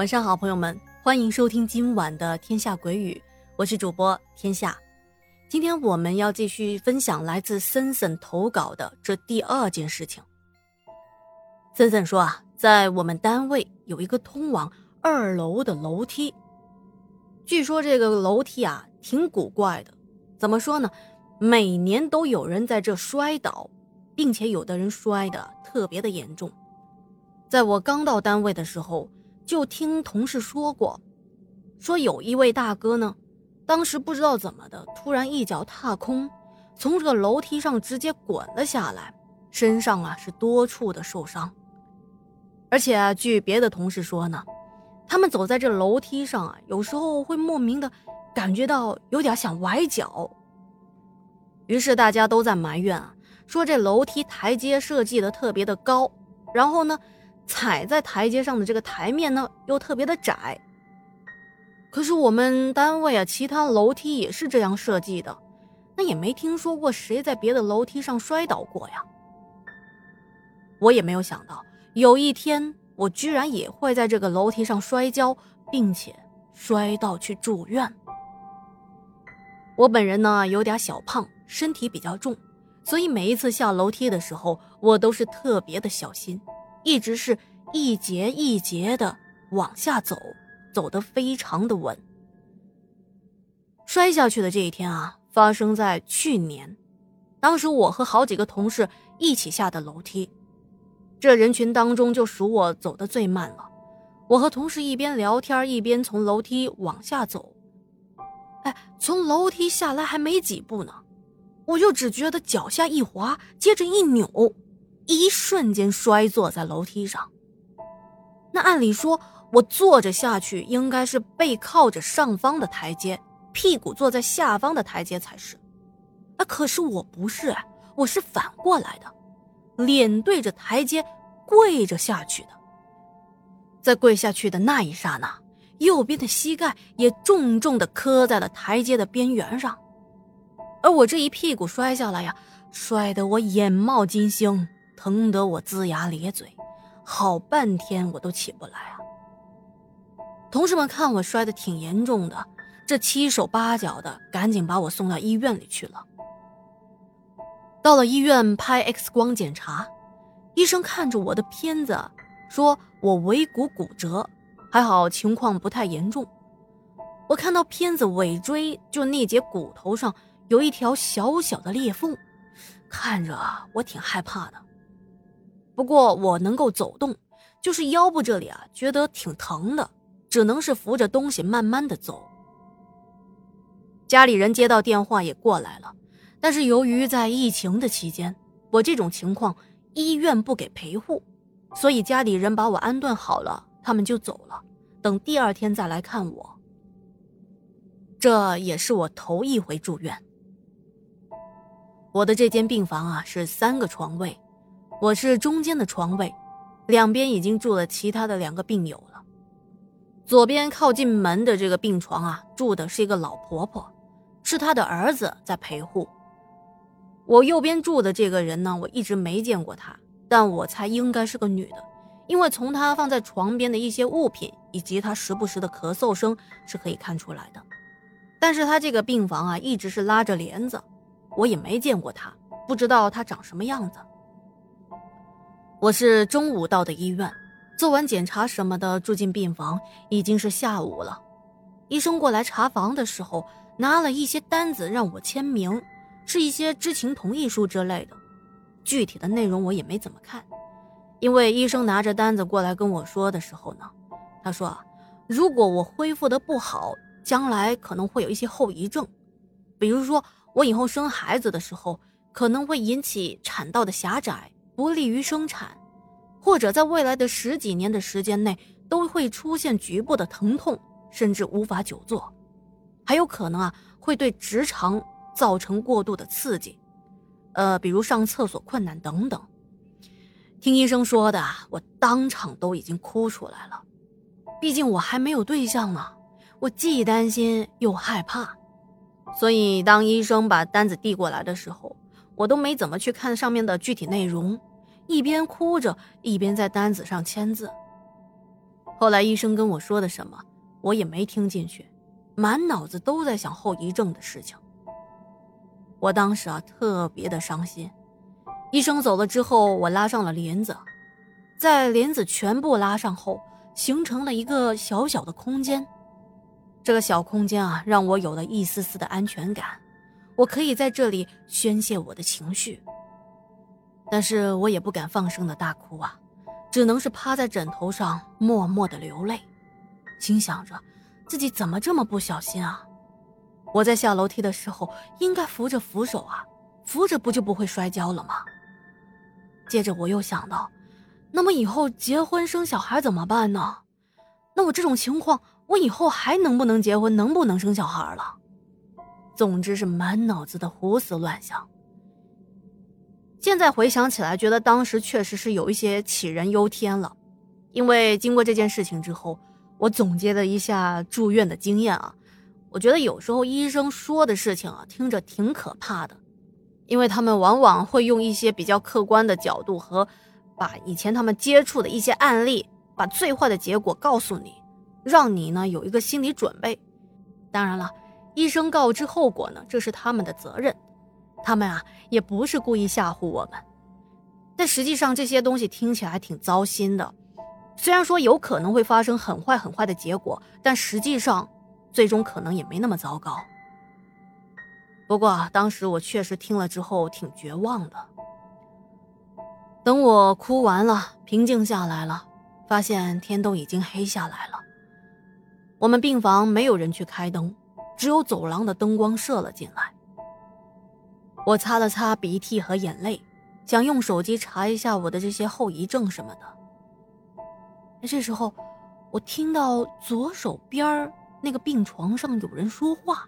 晚上好，朋友们，欢迎收听今晚的《天下鬼语》，我是主播天下。今天我们要继续分享来自森森投稿的这第二件事情。森森说啊，在我们单位有一个通往二楼的楼梯，据说这个楼梯啊挺古怪的。怎么说呢？每年都有人在这摔倒，并且有的人摔的特别的严重。在我刚到单位的时候，就听同事说过，说有一位大哥呢。当时不知道怎么的，突然一脚踏空，从这个楼梯上直接滚了下来，身上啊是多处的受伤。而且啊，据别的同事说呢，他们走在这楼梯上啊，有时候会莫名的感觉到有点想崴脚。于是大家都在埋怨啊，说这楼梯台阶设计的特别的高，然后呢，踩在台阶上的这个台面呢又特别的窄。可是我们单位啊，其他楼梯也是这样设计的，那也没听说过谁在别的楼梯上摔倒过呀。我也没有想到有一天我居然也会在这个楼梯上摔跤，并且摔到去住院。我本人呢有点小胖，身体比较重，所以每一次下楼梯的时候，我都是特别的小心，一直是一节一节的往下走。走得非常的稳。摔下去的这一天啊，发生在去年。当时我和好几个同事一起下的楼梯，这人群当中就属我走的最慢了。我和同事一边聊天一边从楼梯往下走。哎，从楼梯下来还没几步呢，我就只觉得脚下一滑，接着一扭，一瞬间摔坐在楼梯上。那按理说。我坐着下去，应该是背靠着上方的台阶，屁股坐在下方的台阶才是。啊，可是我不是，我是反过来的，脸对着台阶，跪着下去的。在跪下去的那一刹那，右边的膝盖也重重的磕在了台阶的边缘上，而我这一屁股摔下来呀，摔得我眼冒金星，疼得我龇牙咧嘴，好半天我都起不来啊。同事们看我摔得挺严重的，这七手八脚的，赶紧把我送到医院里去了。到了医院拍 X 光检查，医生看着我的片子，说我尾骨骨折，还好情况不太严重。我看到片子尾椎就那节骨头上有一条小小的裂缝，看着我挺害怕的。不过我能够走动，就是腰部这里啊，觉得挺疼的。只能是扶着东西慢慢的走。家里人接到电话也过来了，但是由于在疫情的期间，我这种情况医院不给陪护，所以家里人把我安顿好了，他们就走了，等第二天再来看我。这也是我头一回住院。我的这间病房啊是三个床位，我是中间的床位，两边已经住了其他的两个病友了。左边靠近门的这个病床啊，住的是一个老婆婆，是她的儿子在陪护。我右边住的这个人呢，我一直没见过她，但我猜应该是个女的，因为从她放在床边的一些物品以及她时不时的咳嗽声是可以看出来的。但是她这个病房啊，一直是拉着帘子，我也没见过她，不知道她长什么样子。我是中午到的医院。做完检查什么的，住进病房已经是下午了。医生过来查房的时候，拿了一些单子让我签名，是一些知情同意书之类的。具体的内容我也没怎么看，因为医生拿着单子过来跟我说的时候呢，他说如果我恢复的不好，将来可能会有一些后遗症，比如说我以后生孩子的时候可能会引起产道的狭窄，不利于生产。或者在未来的十几年的时间内，都会出现局部的疼痛，甚至无法久坐，还有可能啊会对直肠造成过度的刺激，呃，比如上厕所困难等等。听医生说的，我当场都已经哭出来了。毕竟我还没有对象呢，我既担心又害怕，所以当医生把单子递过来的时候，我都没怎么去看上面的具体内容。一边哭着，一边在单子上签字。后来医生跟我说的什么，我也没听进去，满脑子都在想后遗症的事情。我当时啊特别的伤心。医生走了之后，我拉上了帘子，在帘子全部拉上后，形成了一个小小的空间。这个小空间啊，让我有了一丝丝的安全感，我可以在这里宣泄我的情绪。但是我也不敢放声的大哭啊。只能是趴在枕头上默默的流泪，心想着自己怎么这么不小心啊！我在下楼梯的时候应该扶着扶手啊，扶着不就不会摔跤了吗？接着我又想到，那么以后结婚生小孩怎么办呢？那我这种情况，我以后还能不能结婚，能不能生小孩了？总之是满脑子的胡思乱想。现在回想起来，觉得当时确实是有一些杞人忧天了。因为经过这件事情之后，我总结了一下住院的经验啊，我觉得有时候医生说的事情啊，听着挺可怕的，因为他们往往会用一些比较客观的角度和把以前他们接触的一些案例，把最坏的结果告诉你，让你呢有一个心理准备。当然了，医生告知后果呢，这是他们的责任。他们啊，也不是故意吓唬我们，但实际上这些东西听起来挺糟心的。虽然说有可能会发生很坏很坏的结果，但实际上最终可能也没那么糟糕。不过当时我确实听了之后挺绝望的。等我哭完了，平静下来了，发现天都已经黑下来了。我们病房没有人去开灯，只有走廊的灯光射了进来。我擦了擦鼻涕和眼泪，想用手机查一下我的这些后遗症什么的。这时候，我听到左手边那个病床上有人说话。